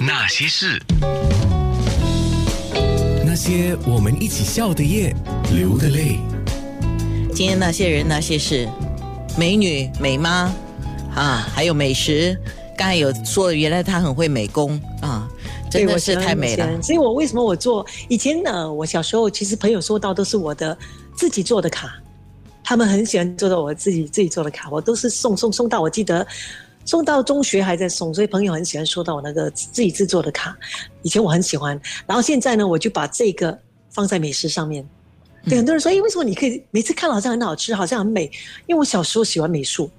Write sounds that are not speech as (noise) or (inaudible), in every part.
那些事，那些我们一起笑的夜，流的泪。今天那些人那些事，美女美妈啊，还有美食。刚才有说，原来她很会美工啊，真的是太美了。所以我为什么我做以前呢？我小时候其实朋友收到都是我的自己做的卡，他们很喜欢做到我自己自己做的卡，我都是送送送到。我记得送到中学还在送，所以朋友很喜欢收到我那个自己制作的卡。以前我很喜欢，然后现在呢，我就把这个放在美食上面。对很多人说，哎，为什么你可以每次看好像很好吃，好像很美？因为我小时候喜欢美术。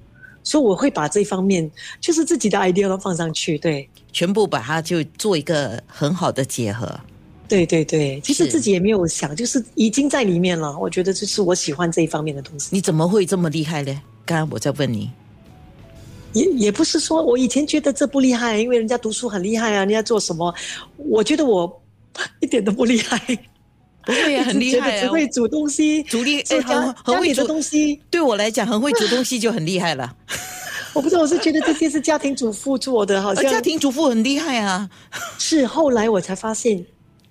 所以我会把这方面就是自己的 idea 都放上去，对，全部把它就做一个很好的结合。对对对，其实自己也没有想，就是已经在里面了。我觉得这是我喜欢这一方面的东西。你怎么会这么厉害呢？刚刚我在问你，也也不是说我以前觉得这不厉害，因为人家读书很厉害啊，人家做什么，我觉得我 (laughs) 一点都不厉害。不会啊 (laughs) 很厉害啊！只会煮东西，煮厉哎，很很会煮东西。对我来讲，很会煮东西就很厉害了。(laughs) 我不知道，我是觉得这些是家庭主妇做的，好像家庭主妇很厉害啊。是后来我才发现，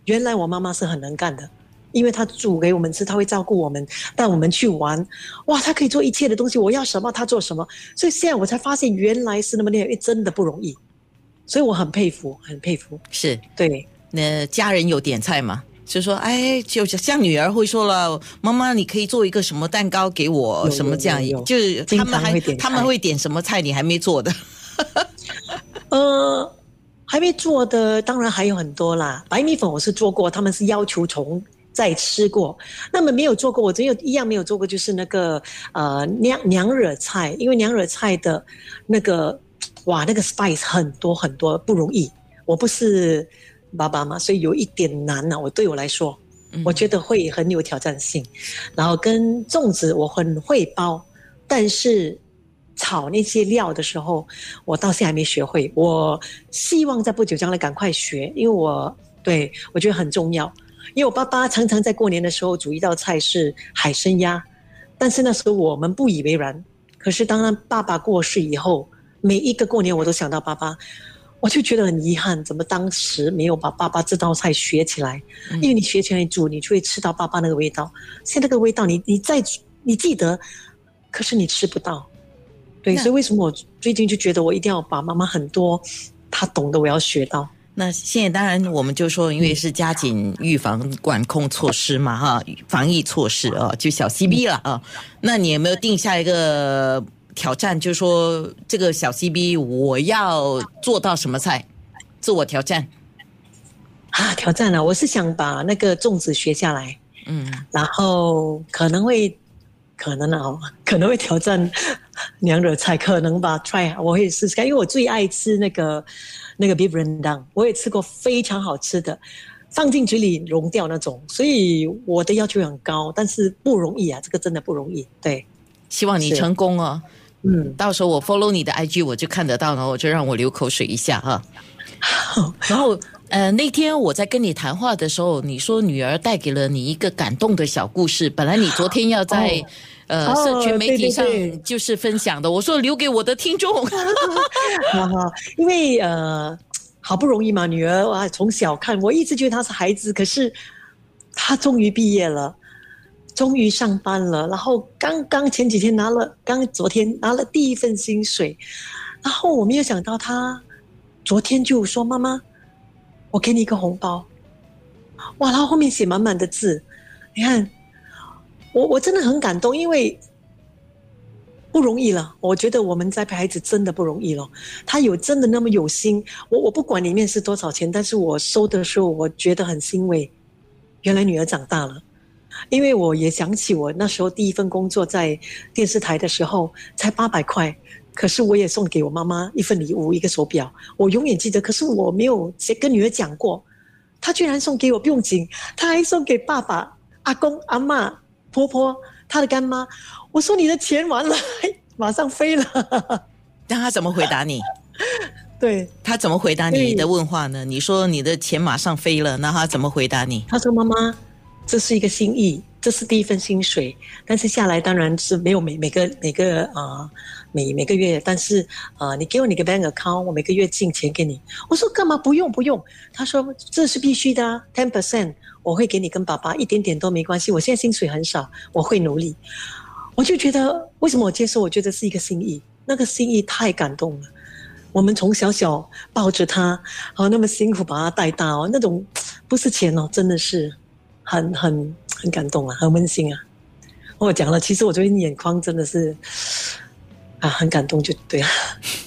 原来我妈妈是很能干的，因为他煮给我们吃，他会照顾我们，带我们去玩。哇，他可以做一切的东西，我要什么他做什么。所以现在我才发现，原来是那么厉害，真的不容易。所以我很佩服，很佩服。是对，那家人有点菜吗？就说，哎，就像女儿会说了，妈妈，你可以做一个什么蛋糕给我，什么这样，就是他们还他们会点什么菜，你还没做的。呃，还没做的，当然还有很多啦。白米粉我是做过，他们是要求从再吃过。那么没有做过，我只有一样没有做过，就是那个呃娘娘惹菜，因为娘惹菜的那个哇，那个 spice 很多很多，不容易。我不是。爸爸嘛，所以有一点难呢。我对我来说，我觉得会很有挑战性。然后跟粽子，我很会包，但是炒那些料的时候，我到现在还没学会。我希望在不久将来赶快学，因为我对我觉得很重要。因为我爸爸常常在过年的时候煮一道菜是海参鸭，但是那时候我们不以为然。可是当爸爸过世以后，每一个过年我都想到爸爸。我就觉得很遗憾，怎么当时没有把爸爸这道菜学起来？因为你学起来煮，你就会吃到爸爸那个味道。现在那个味道，你你再你记得，可是你吃不到。对，所以为什么我最近就觉得我一定要把妈妈很多她懂得我要学到。那现在当然我们就说，因为是加紧预防管控措施嘛，哈，防疫措施啊，就小 C B 了啊。那你有没有定下一个？挑战就是说，这个小 CB 我要做到什么菜？自我挑战啊，挑战了！我是想把那个粽子学下来，嗯，然后可能会可能哦，可能会挑战娘惹菜，可能吧，try，我会试试看，因为我最爱吃那个那个 beef rendang，我也吃过非常好吃的，放进嘴里融掉那种，所以我的要求很高，但是不容易啊，这个真的不容易。对，希望你成功哦。嗯，到时候我 follow 你的 IG，我就看得到，然后我就让我流口水一下哈。(laughs) 然后，呃，那天我在跟你谈话的时候，你说女儿带给了你一个感动的小故事。本来你昨天要在呃社群媒体上就是分享的，我说留给我的听众。哈哈，因为呃好不容易嘛，女儿哇从小看，我一直觉得她是孩子，可是她终于毕业了。终于上班了，然后刚刚前几天拿了，刚昨天拿了第一份薪水，然后我没有想到他昨天就说：“妈妈，我给你一个红包。”哇，然后后面写满满的字，你看，我我真的很感动，因为不容易了。我觉得我们栽培孩子真的不容易了。他有真的那么有心，我我不管里面是多少钱，但是我收的时候我觉得很欣慰，原来女儿长大了。因为我也想起我那时候第一份工作在电视台的时候才八百块，可是我也送给我妈妈一份礼物，一个手表，我永远记得。可是我没有跟女儿讲过，她居然送给我不用紧，她还送给爸爸、阿公、阿妈、婆婆、她的干妈。我说你的钱完了，马上飞了。(laughs) (laughs) 让她怎么回答你？对她怎么回答你的问话呢？你说你的钱马上飞了，那她怎么回答你？她说妈妈。这是一个心意，这是第一份薪水，但是下来当然是没有每每个每个啊每每个月，但是啊你给我你个 bank account，我每个月进钱给你。我说干嘛不用不用？他说这是必须的，ten percent 我会给你跟爸爸一点点都没关系。我现在薪水很少，我会努力。我就觉得为什么我接受？我觉得是一个心意，那个心意太感动了。我们从小小抱着他，哦那么辛苦把他带大哦，那种不是钱哦，真的是很很。很感动啊，很温馨啊！我讲了，其实我昨天眼眶真的是啊，很感动，就对了。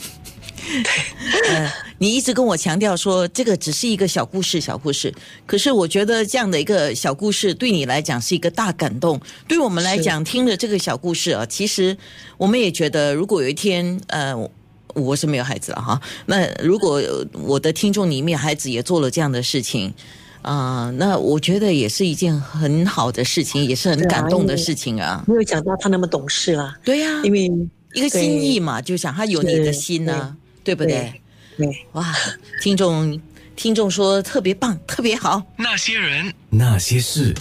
(laughs) 对，(laughs) 呃，你一直跟我强调说这个只是一个小故事，小故事。可是我觉得这样的一个小故事对你来讲是一个大感动，对我们来讲听了这个小故事啊，其实我们也觉得，如果有一天，呃，我是没有孩子了哈，那如果我的听众里面孩子也做了这样的事情。啊，那我觉得也是一件很好的事情，也是很感动的事情啊。没有讲到他那么懂事啦，对呀，因为一个心意嘛，就想他有你的心呢，对不对？对，哇，听众听众说特别棒，特别好。那些人，那些事。